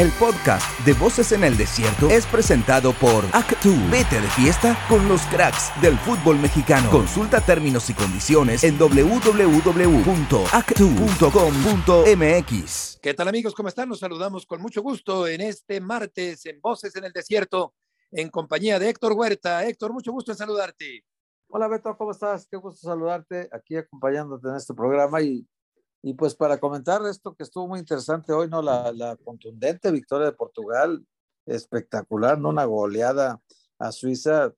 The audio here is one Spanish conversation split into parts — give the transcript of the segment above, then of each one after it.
El podcast de Voces en el Desierto es presentado por Actu. Vete de fiesta con los cracks del fútbol mexicano. Consulta términos y condiciones en www.actu.com.mx. ¿Qué tal amigos? ¿Cómo están? Nos saludamos con mucho gusto en este martes en Voces en el Desierto en compañía de Héctor Huerta. Héctor, mucho gusto en saludarte. Hola Beto, ¿cómo estás? Qué gusto saludarte aquí acompañándote en este programa y y pues para comentar esto que estuvo muy interesante hoy, ¿no? La, la contundente victoria de Portugal, espectacular, ¿no? Una goleada a Suiza,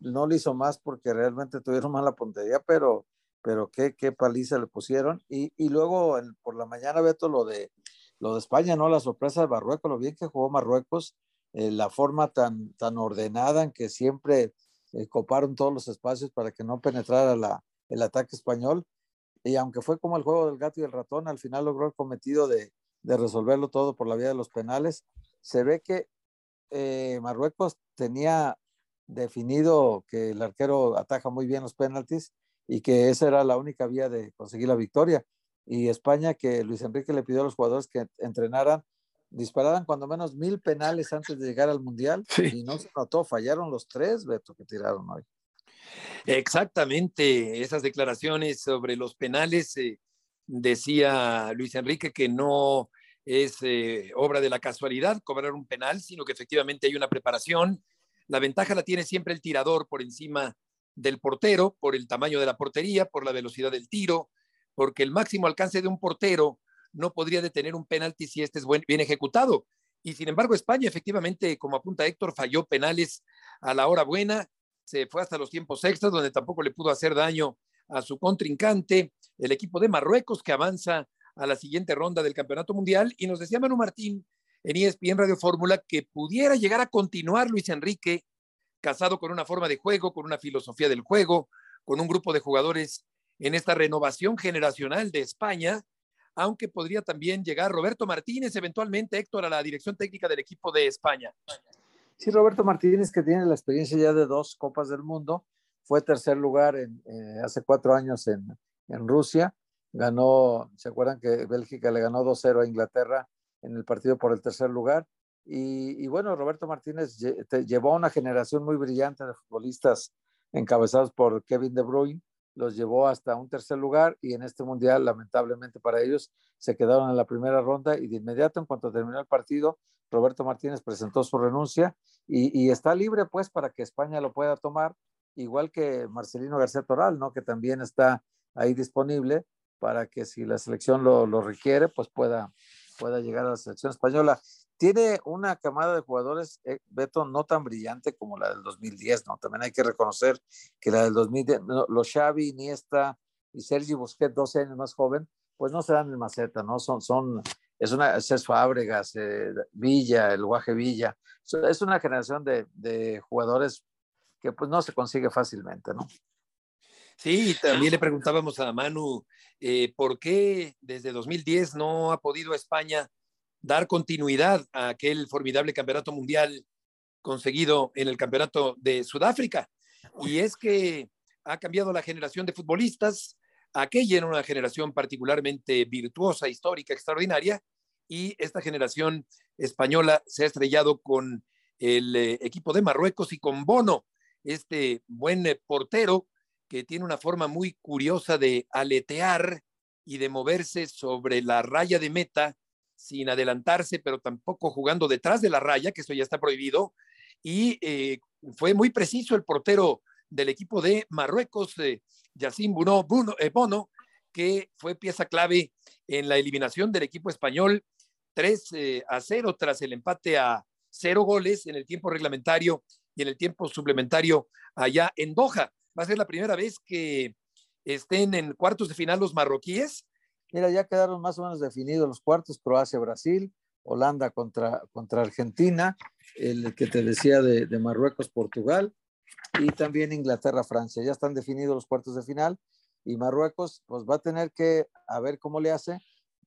no le hizo más porque realmente tuvieron mala puntería, pero, pero qué, qué paliza le pusieron. Y, y luego por la mañana, Beto, lo de, lo de España, ¿no? La sorpresa de Marruecos, lo bien que jugó Marruecos, eh, la forma tan, tan ordenada en que siempre eh, coparon todos los espacios para que no penetrara la, el ataque español y aunque fue como el juego del gato y el ratón, al final logró el cometido de, de resolverlo todo por la vía de los penales. Se ve que eh, Marruecos tenía definido que el arquero ataja muy bien los penaltis y que esa era la única vía de conseguir la victoria. Y España, que Luis Enrique le pidió a los jugadores que entrenaran, dispararan cuando menos mil penales antes de llegar al Mundial y no se notó, fallaron los tres, Beto, que tiraron hoy. Exactamente, esas declaraciones sobre los penales, eh, decía Luis Enrique que no es eh, obra de la casualidad cobrar un penal, sino que efectivamente hay una preparación. La ventaja la tiene siempre el tirador por encima del portero, por el tamaño de la portería, por la velocidad del tiro, porque el máximo alcance de un portero no podría detener un penalti si este es bien ejecutado. Y sin embargo, España efectivamente, como apunta Héctor, falló penales a la hora buena se fue hasta los tiempos extras, donde tampoco le pudo hacer daño a su contrincante, el equipo de Marruecos, que avanza a la siguiente ronda del Campeonato Mundial. Y nos decía Manu Martín en ESPN Radio Fórmula que pudiera llegar a continuar Luis Enrique, casado con una forma de juego, con una filosofía del juego, con un grupo de jugadores en esta renovación generacional de España, aunque podría también llegar Roberto Martínez, eventualmente Héctor, a la dirección técnica del equipo de España. Sí, Roberto Martínez, que tiene la experiencia ya de dos Copas del Mundo, fue tercer lugar eh, hace cuatro años en, Rusia, ganó, ¿se acuerdan que Bélgica le ganó 2-0 a Inglaterra en el partido por el tercer lugar? Y bueno, Roberto Martínez llevó a una generación muy brillante de futbolistas encabezados por Kevin De Bruyne, los llevó hasta un tercer lugar y en este mundial, lamentablemente para ellos, se quedaron en la primera ronda y de inmediato, en cuanto terminó el partido, Roberto Martínez presentó su renuncia y, está libre pues para que España lo pueda tomar, igual que Marcelino García Toral, ¿no? Que también está ahí disponible para que si la selección lo, lo requiere, pues pueda, pueda llegar a la selección española tiene una camada de jugadores, eh, Beto, no tan brillante como la del 2010, ¿no? También hay que reconocer que la del 2010, los Xavi, Iniesta y Sergi Busquets, 12 años más joven, pues no se dan en maceta, ¿no? Son, son, es una, es Fábregas, eh, Villa, el Guaje Villa, es una generación de, de, jugadores que pues no se consigue fácilmente, ¿no? Sí, también le preguntábamos a Manu, eh, ¿por qué desde 2010 no ha podido España dar continuidad a aquel formidable campeonato mundial conseguido en el campeonato de Sudáfrica. Y es que ha cambiado la generación de futbolistas, aquella era una generación particularmente virtuosa, histórica, extraordinaria, y esta generación española se ha estrellado con el eh, equipo de Marruecos y con Bono, este buen eh, portero que tiene una forma muy curiosa de aletear y de moverse sobre la raya de meta sin adelantarse, pero tampoco jugando detrás de la raya, que eso ya está prohibido. Y eh, fue muy preciso el portero del equipo de Marruecos, eh, Yacine Bono, eh, Bono, que fue pieza clave en la eliminación del equipo español 3 eh, a 0 tras el empate a cero goles en el tiempo reglamentario y en el tiempo suplementario allá en Doha. Va a ser la primera vez que estén en cuartos de final los marroquíes Mira, ya quedaron más o menos definidos los cuartos, Croacia-Brasil, Holanda contra, contra Argentina, el que te decía de, de Marruecos-Portugal y también Inglaterra-Francia. Ya están definidos los cuartos de final y Marruecos pues va a tener que a ver cómo le hace.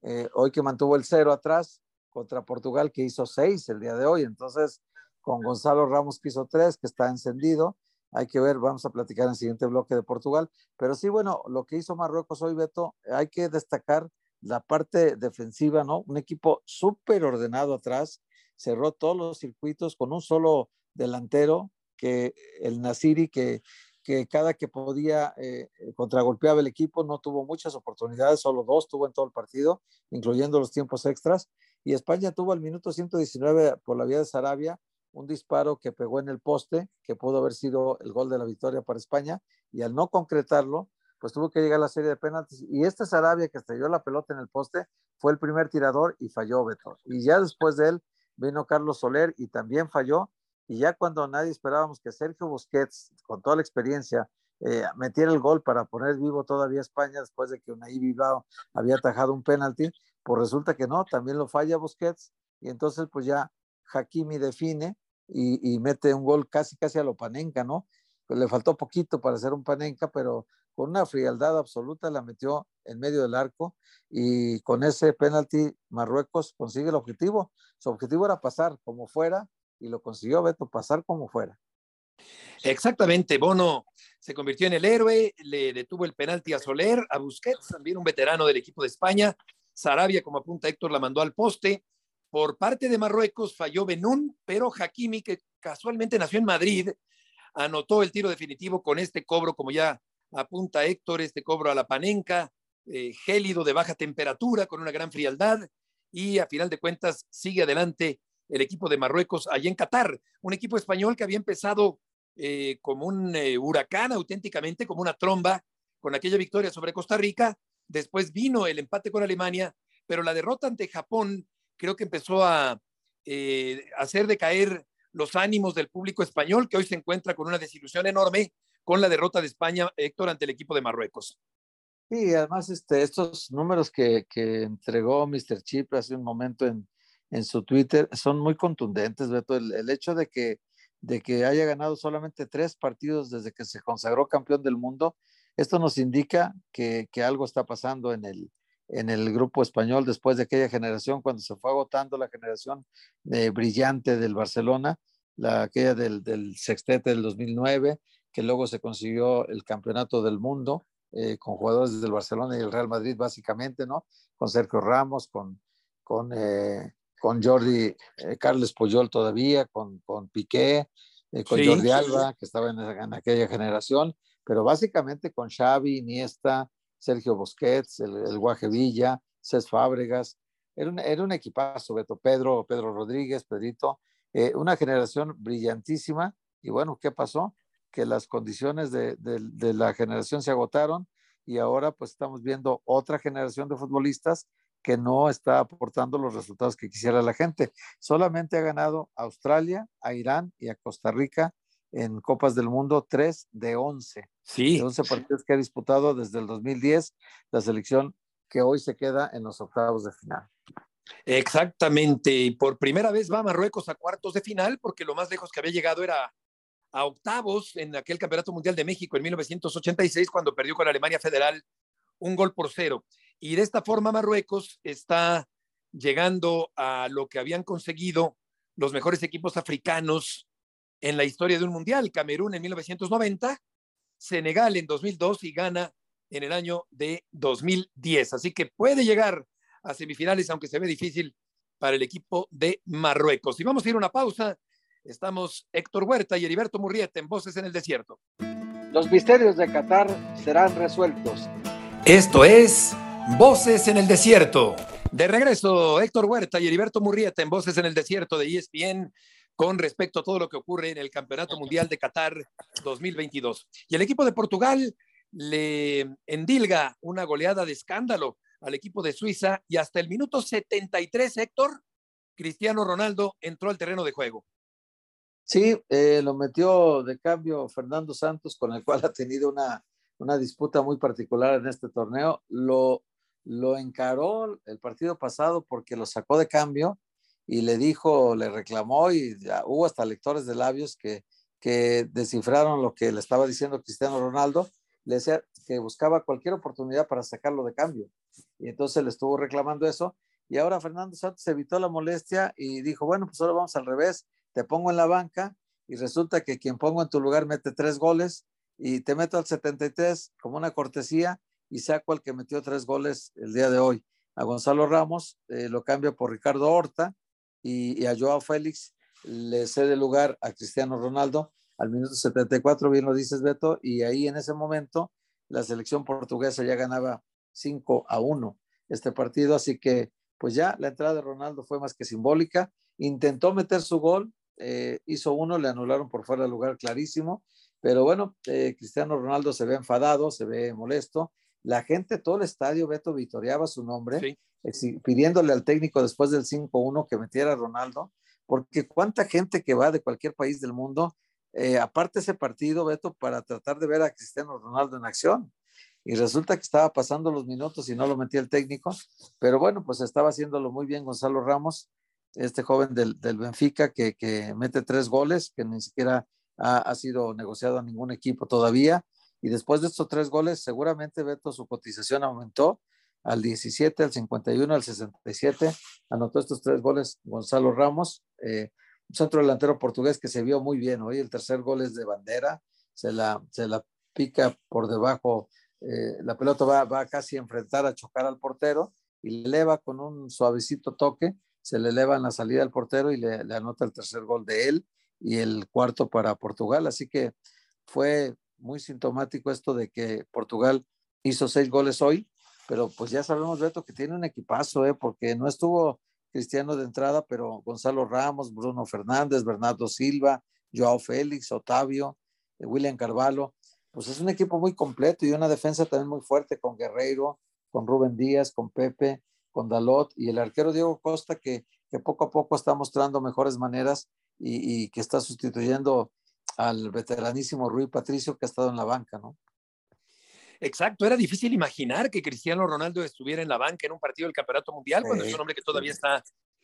Eh, hoy que mantuvo el cero atrás contra Portugal que hizo seis el día de hoy. Entonces, con Gonzalo Ramos que hizo tres, que está encendido, hay que ver, vamos a platicar en el siguiente bloque de Portugal. Pero sí, bueno, lo que hizo Marruecos hoy, Beto, hay que destacar la parte defensiva, ¿no? Un equipo súper ordenado atrás, cerró todos los circuitos con un solo delantero, que el Nasiri, que, que cada que podía eh, contragolpeaba el equipo, no tuvo muchas oportunidades, solo dos tuvo en todo el partido, incluyendo los tiempos extras. Y España tuvo al minuto 119 por la vía de Sarabia un disparo que pegó en el poste, que pudo haber sido el gol de la victoria para España, y al no concretarlo, pues tuvo que llegar a la serie de penaltis. Y este Sarabia que estrelló la pelota en el poste fue el primer tirador y falló Beto. Y ya después de él vino Carlos Soler y también falló. Y ya cuando nadie esperábamos que Sergio Busquets, con toda la experiencia, eh, metiera el gol para poner vivo todavía España después de que Unai Bilbao había atajado un penalti, pues resulta que no, también lo falla Busquets. Y entonces pues ya Hakimi define y, y mete un gol casi casi a lo panenca, ¿no? Pues le faltó poquito para hacer un panenca, pero con una frialdad absoluta la metió en medio del arco y con ese penalti Marruecos consigue el objetivo. Su objetivo era pasar como fuera y lo consiguió Beto, pasar como fuera. Exactamente, Bono se convirtió en el héroe, le detuvo el penalti a Soler, a Busquets, también un veterano del equipo de España. Sarabia, como apunta Héctor, la mandó al poste. Por parte de Marruecos falló Benún, pero Hakimi, que casualmente nació en Madrid, anotó el tiro definitivo con este cobro, como ya apunta Héctor, este cobro a la panenca, eh, gélido de baja temperatura, con una gran frialdad, y a final de cuentas sigue adelante el equipo de Marruecos allí en Qatar, un equipo español que había empezado eh, como un eh, huracán auténticamente, como una tromba, con aquella victoria sobre Costa Rica, después vino el empate con Alemania, pero la derrota ante Japón creo que empezó a hacer decaer los ánimos del público español, que hoy se encuentra con una desilusión enorme con la derrota de España, Héctor, ante el equipo de Marruecos. Sí, además este, estos números que, que entregó Mr. Chip hace un momento en, en su Twitter son muy contundentes, Beto. El, hecho de que, de que haya ganado solamente tres partidos desde que se consagró campeón del mundo, esto nos indica que, que algo está pasando en el, en el grupo español después de aquella generación, cuando se fue agotando la generación eh, brillante del Barcelona, la, aquella del, del sextete del 2009, que luego se consiguió el campeonato del mundo eh, con jugadores del Barcelona y el Real Madrid básicamente, ¿no? Con Sergio Ramos, con, con, eh, con Jordi, eh, Carles Puyol todavía, con, con Piqué, eh, con sí, Jordi Alba, que estaba en, en, aquella generación, pero básicamente con Xavi, Iniesta, Sergio Busquets, el, el Guaje Villa, Cés Fábregas, era un, era un equipazo, Beto Pedro, Pedro Rodríguez, Pedrito, eh, una generación brillantísima, y bueno, ¿qué pasó? que las condiciones de, de, de, la generación se agotaron y ahora pues estamos viendo otra generación de futbolistas que no está aportando los resultados que quisiera la gente. Solamente ha ganado a Australia, a Irán y a Costa Rica en Copas del Mundo 3 de 11. Sí. De 11 partidos que ha disputado desde el 2010 la selección que hoy se queda en los octavos de final. Exactamente, y por primera vez va Marruecos a cuartos de final porque lo más lejos que había llegado era a octavos en aquel Campeonato Mundial de México en 1986, cuando perdió con Alemania Federal un gol por cero. Y de esta forma Marruecos está llegando a lo que habían conseguido los mejores equipos africanos en la historia de un mundial. Camerún en 1990, Senegal en 2002 y Ghana en el año de 2010. Así que puede llegar a semifinales, aunque se ve difícil para el equipo de Marruecos. Y vamos a ir a una pausa Estamos Héctor Huerta y Heriberto Murrieta en Voces en el Desierto. Los misterios de Qatar serán resueltos. Esto es Voces en el Desierto. De regreso, Héctor Huerta y Heriberto Murrieta en Voces en el Desierto de ESPN con respecto a todo lo que ocurre en el Campeonato Mundial de Qatar 2022. Y el equipo de Portugal le endilga una goleada de escándalo al equipo de Suiza y hasta el minuto 73, Héctor, Cristiano Ronaldo entró al terreno de juego. Sí, eh, lo metió de cambio Fernando Santos, con el cual ha tenido una, una disputa muy particular en este torneo. Lo, lo encaró el partido pasado porque lo sacó de cambio y le dijo, le reclamó y hubo hasta lectores de labios que, que descifraron lo que le estaba diciendo Cristiano Ronaldo. Le decía que buscaba cualquier oportunidad para sacarlo de cambio. Y entonces le estuvo reclamando eso. Y ahora Fernando Santos evitó la molestia y dijo, bueno, pues ahora vamos al revés te pongo en la banca y resulta que quien pongo en tu lugar mete tres goles y te meto al 73 como una cortesía y saco al que metió tres goles el día de hoy. a Gonzalo Ramos, eh, lo cambia por Ricardo Horta y, a Joao Félix le cede lugar a Cristiano Ronaldo al minuto 74, bien lo dices Beto, y ahí en ese momento la selección portuguesa ya ganaba 5 a 1 este partido, así que pues ya la entrada de Ronaldo fue más que simbólica, intentó meter su gol, eh, hizo uno, le anularon por fuera del lugar clarísimo, pero bueno, eh, Cristiano Ronaldo se ve enfadado, se ve molesto, la gente, todo el estadio, Beto, vitoreaba su nombre, pidiéndole al técnico después del 5-1 que metiera a Ronaldo, porque cuánta gente que va de cualquier país del mundo, eh, aparte ese partido, Beto, para tratar de ver a Cristiano Ronaldo en acción. Y resulta que estaba pasando los minutos y no lo metía el técnico, pero bueno, pues estaba haciéndolo muy bien Gonzalo Ramos, este joven del, del Benfica que, que, mete tres goles, que ni siquiera ha, ha sido negociado a ningún equipo todavía y después de estos tres goles, seguramente Beto su cotización aumentó al 17, al 51, al 67. Anotó estos tres goles Gonzalo Ramos, eh, un centro delantero portugués que se vio muy bien. Hoy el tercer gol es de bandera, se la, se la pica por debajo, eh, la pelota va, va casi a enfrentar, a chocar al portero y le eleva con un suavecito toque, se le eleva en la salida al portero y le, le anota el tercer gol de él y el cuarto para Portugal. Así que fue muy sintomático esto de que Portugal hizo seis goles hoy, pero pues ya sabemos, Beto, que tiene un equipazo, ¿eh? porque no estuvo Cristiano de entrada, pero Gonzalo Ramos, Bruno Fernández, Bernardo Silva, Joao Félix, Otavio, eh, William Carvalho, pues es un equipo muy completo y una defensa también muy fuerte con Guerreiro, con Rubén Díaz, con Pepe, con Dalot y el arquero Diego Costa que, poco a poco está mostrando mejores maneras y que está sustituyendo al veteranísimo Rui Patricio que ha estado en la banca, ¿no? Exacto, era difícil imaginar que Cristiano Ronaldo estuviera en la banca en un partido del Campeonato Mundial, cuando es un hombre que todavía está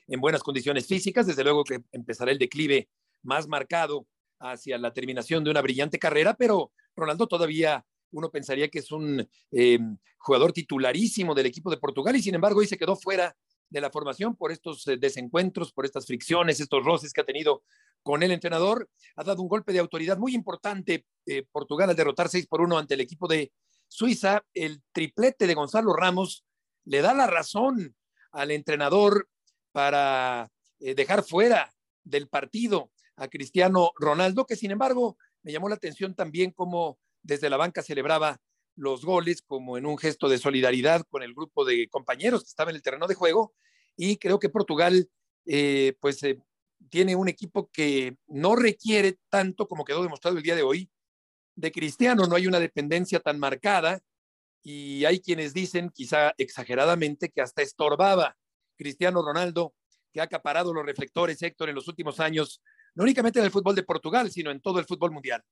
en buenas condiciones físicas, desde luego que empezará el declive más marcado hacia la terminación de una brillante carrera, pero Ronaldo todavía uno pensaría que es un eh, jugador titularísimo del equipo de Portugal y sin embargo hoy se quedó fuera de la formación por estos eh, desencuentros, por estas fricciones, estos roces que ha tenido con el entrenador. Ha dado un golpe de autoridad muy importante eh, Portugal al derrotar 6 por 1 ante el equipo de Suiza. El triplete de Gonzalo Ramos le da la razón al entrenador para eh, dejar fuera del partido a Cristiano Ronaldo, que sin embargo me llamó la atención también cómo desde la banca celebraba los goles como en un gesto de solidaridad con el grupo de compañeros que estaba en el terreno de juego y creo que Portugal eh, pues eh, tiene un equipo que no requiere tanto como quedó demostrado el día de hoy de Cristiano, no hay una dependencia tan marcada y hay quienes dicen quizá exageradamente que hasta estorbaba Cristiano Ronaldo que ha acaparado los reflectores Héctor en los últimos años, no únicamente en el fútbol de Portugal, sino en todo el fútbol mundial.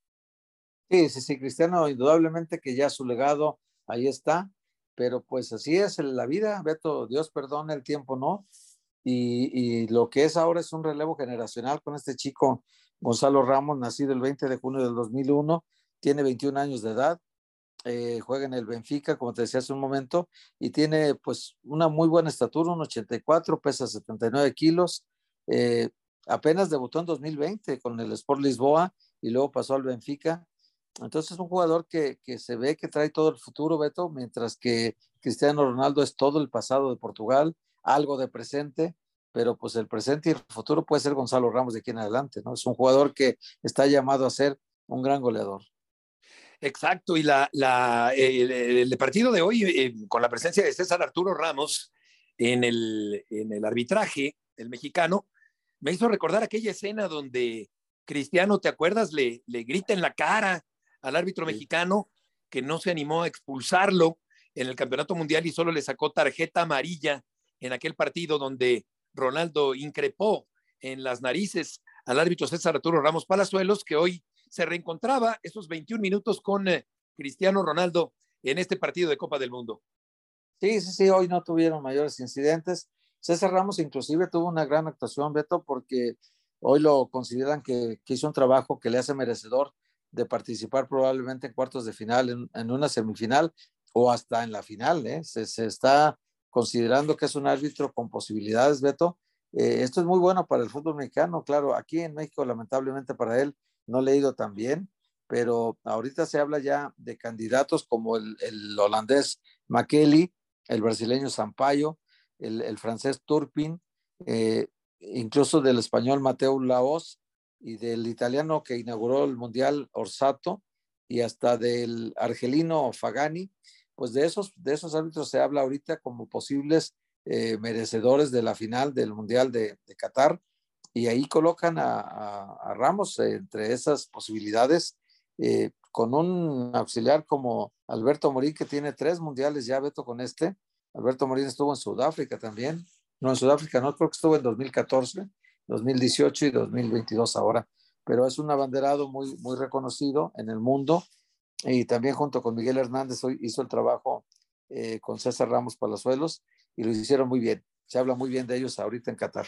Sí, sí, sí, Cristiano, indudablemente que ya su legado ahí está, pero pues así es la vida, Beto, Dios perdone, el tiempo no. Y, lo que es ahora es un relevo generacional con este chico Gonzalo Ramos, nacido el 20 de junio del 2001, tiene 21 años de edad, eh, juega en el Benfica, como te decía hace un momento, y tiene pues una muy buena estatura, un 84, pesa 79 kilos, eh, apenas debutó en 2020 con el Sport Lisboa y luego pasó al Benfica entonces es un jugador que, que, se ve que trae todo el futuro, Beto, mientras que Cristiano Ronaldo es todo el pasado de Portugal, algo de presente, pero pues el presente y el futuro puede ser Gonzalo Ramos de aquí en adelante, ¿no? Es un jugador que está llamado a ser un gran goleador. Exacto, y la, el, partido de hoy, eh, con la presencia de César Arturo Ramos en el, en el arbitraje, el mexicano, me hizo recordar aquella escena donde Cristiano, ¿te acuerdas? Le, le grita en la cara al árbitro mexicano que no se animó a expulsarlo en el Campeonato Mundial y solo le sacó tarjeta amarilla en aquel partido donde Ronaldo increpó en las narices al árbitro César Arturo Ramos Palazuelos, que hoy se reencontraba esos 21 minutos con eh, Cristiano Ronaldo en este partido de Copa del Mundo. Sí, sí, sí, hoy no tuvieron mayores incidentes. César Ramos inclusive tuvo una gran actuación, Beto, porque hoy lo consideran que, que hizo un trabajo que le hace merecedor de participar probablemente en cuartos de final, en, una semifinal o hasta en la final. ¿eh? Se, está considerando que es un árbitro con posibilidades, Beto. Eh, esto es muy bueno para el fútbol mexicano, claro, aquí en México lamentablemente para él no le ha ido tan bien, pero ahorita se habla ya de candidatos como el, el holandés Makeli, el brasileño Sampaio, el, francés Turpin, eh, incluso del español Mateo Laos y del italiano que inauguró el Mundial Orsato y hasta del argelino Fagani, pues de esos, de esos árbitros se habla ahorita como posibles eh, merecedores de la final del Mundial de, Qatar y ahí colocan a, Ramos entre esas posibilidades eh, con un auxiliar como Alberto Morín que tiene tres mundiales ya, Beto, con este. Alberto Morín estuvo en Sudáfrica también. No, en Sudáfrica no, creo que estuvo en 2014, 2018 y 2022 ahora. Pero es un abanderado muy, muy reconocido en el mundo y también junto con Miguel Hernández hizo el trabajo eh, con César Ramos Palazuelos y lo hicieron muy bien. Se habla muy bien de ellos ahorita en Qatar.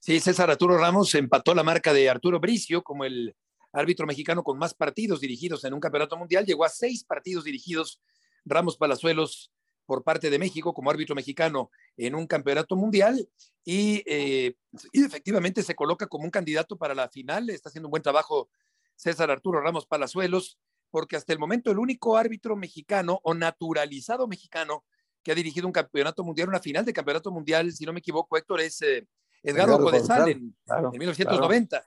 Sí, César Arturo Ramos empató la marca de Arturo Bricio como el árbitro mexicano con más partidos dirigidos en un campeonato mundial. Llegó a seis partidos dirigidos Ramos Palazuelos por parte de México como árbitro mexicano en un campeonato mundial y, eh, y, efectivamente se coloca como un candidato para la final. Está haciendo un buen trabajo César Arturo Ramos Palazuelos porque hasta el momento el único árbitro mexicano o naturalizado mexicano que ha dirigido un campeonato mundial, una final de campeonato mundial, si no me equivoco, Héctor, es eh, Edgardo, Codesal en, 1990.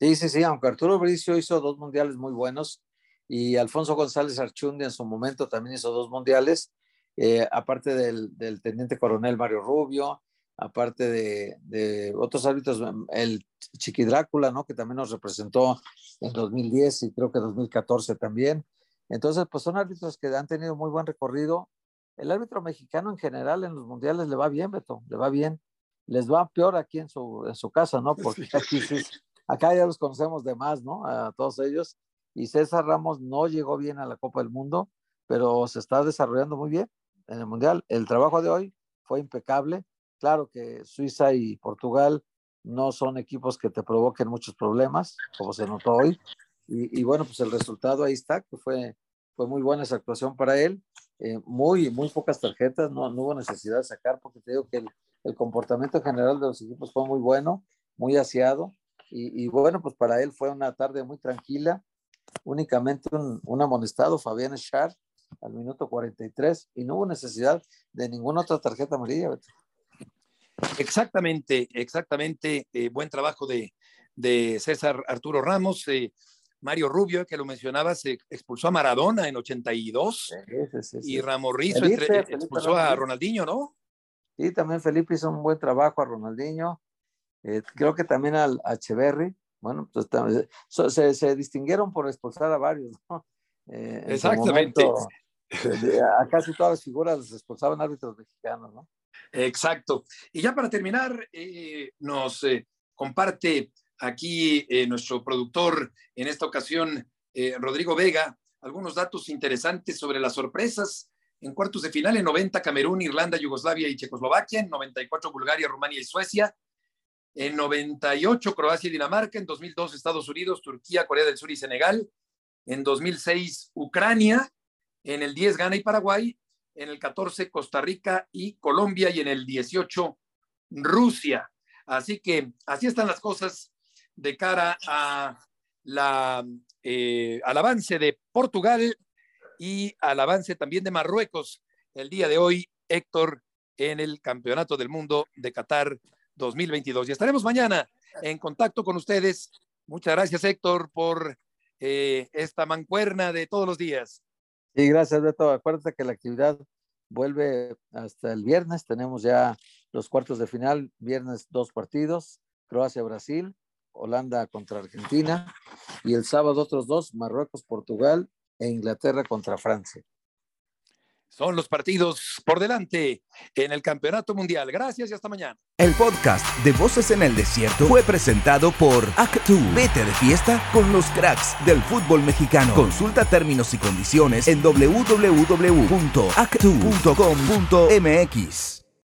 Sí, sí, sí, aunque Arturo Bricio hizo dos mundiales muy buenos y Alfonso González Archundi en su momento también hizo dos mundiales, eh, aparte del, del, teniente coronel Mario Rubio, aparte de, de, otros árbitros, el Chiqui Drácula, ¿no? Que también nos representó en 2010 y creo que 2014 también. Entonces, pues son árbitros que han tenido muy buen recorrido. El árbitro mexicano en general en los mundiales le va bien, Beto, le va bien. Les va peor aquí en su, en su casa, ¿no? Porque aquí acá ya los conocemos de más, ¿no? A todos ellos. Y César Ramos no llegó bien a la Copa del Mundo, pero se está desarrollando muy bien en el mundial. El trabajo de hoy fue impecable Claro que Suiza y Portugal no son equipos que te provoquen muchos problemas, como se notó hoy. Y, bueno, pues el resultado ahí está, que fue, fue muy buena esa actuación para él. Eh, muy, muy pocas tarjetas, no, hubo necesidad de sacar, porque te digo que el, el comportamiento general de los equipos fue muy bueno, muy aseado. Y, y, bueno, pues para él fue una tarde muy tranquila. Únicamente un, un amonestado, Fabián Schar, al minuto 43, y no hubo necesidad de ninguna otra tarjeta amarilla. Beto. Exactamente, exactamente. Eh, buen trabajo de, César Arturo Ramos. Eh, Mario Rubio, que lo mencionaba, se expulsó a Maradona en 82 y Ramos Rizzo expulsó a Ronaldinho, ¿no? Sí, también Felipe hizo un buen trabajo a Ronaldinho. Eh, creo que también al a Echeverry. Bueno, pues se, distinguieron por expulsar a varios, ¿no? Exactamente. a casi todas las figuras les expulsaban árbitros mexicanos, ¿no? Exacto. Y ya para terminar, eh, nos eh, comparte aquí eh, nuestro productor, en esta ocasión, Rodrigo Vega, algunos datos interesantes sobre las sorpresas. En cuartos de final, en 90, Camerún, Irlanda, Yugoslavia y Checoslovaquia. En 94, Bulgaria, Rumania y Suecia. En 98, Croacia y Dinamarca. En 2002, Estados Unidos, Turquía, Corea del Sur y Senegal. En 2006, Ucrania. En el 10, Ghana y Paraguay en el 14 Costa Rica y Colombia y en el 18 Rusia. Así que así están las cosas de cara a la, eh, al avance de Portugal y al avance también de Marruecos el día de hoy, Héctor, en el Campeonato del Mundo de Qatar 2022. Y estaremos mañana en contacto con ustedes. Muchas gracias, Héctor, por eh, esta mancuerna de todos los días. Sí, gracias, Beto. Acuérdate que la actividad vuelve hasta el viernes. Tenemos ya los cuartos de final. Viernes dos partidos, Croacia-Brasil, Holanda contra Argentina. Y el sábado otros dos, Marruecos-Portugal e Inglaterra contra Francia. Son los partidos por delante en el Campeonato Mundial. Gracias y hasta mañana. El podcast de Voces en el Desierto fue presentado por Actu. Vete de fiesta con los cracks del fútbol mexicano. Consulta términos y condiciones en www.actu.com.mx.